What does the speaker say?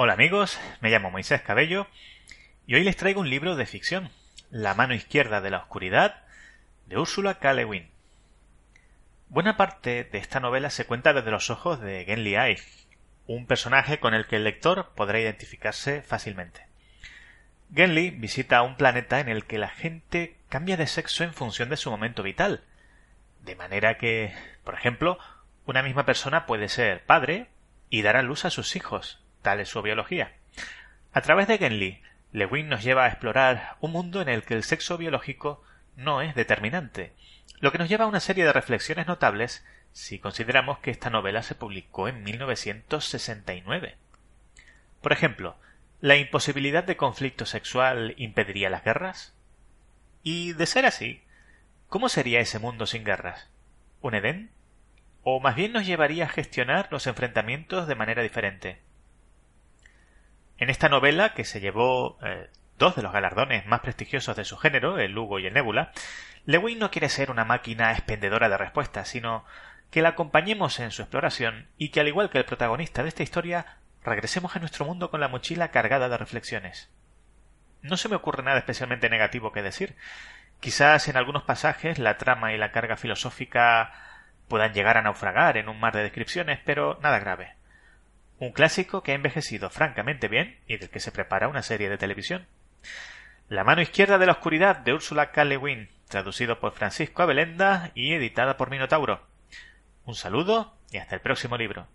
Hola amigos, me llamo Moisés Cabello y hoy les traigo un libro de ficción, La mano izquierda de la oscuridad, de Úrsula K. Le. Buena parte de esta novela se cuenta desde los ojos de Genli Ai, un personaje con el que el lector podrá identificarse fácilmente. Genli visita un planeta en el que la gente cambia de sexo en función de su momento vital, de manera que, por ejemplo, una misma persona puede ser padre y dar a luz a sus hijos, tal es su biología. A través de Genli, Lewin nos lleva a explorar un mundo en el que el sexo biológico no es determinante, lo que nos lleva a una serie de reflexiones notables si consideramos que esta novela se publicó en 1969. Por ejemplo, ¿la imposibilidad de conflicto sexual impediría las guerras? Y de ser así, ¿cómo sería ese mundo sin guerras? ¿Un Edén? ¿O más bien nos llevaría a gestionar los enfrentamientos de manera diferente? En esta novela, que se llevó eh, dos de los galardones más prestigiosos de su género, el Lugo y el Nebula, Lewin no quiere ser una máquina expendedora de respuestas, sino que la acompañemos en su exploración y que, al igual que el protagonista de esta historia, regresemos a nuestro mundo con la mochila cargada de reflexiones. No se me ocurre nada especialmente negativo que decir. Quizás en algunos pasajes la trama y la carga filosófica puedan llegar a naufragar en un mar de descripciones, pero nada grave. Un clásico que ha envejecido francamente bien y del que se prepara una serie de televisión. La mano izquierda de la oscuridad de Úrsula K. Le Guin, traducido por Francisco Abelenda y editada por Minotauro. Un saludo y hasta el próximo libro.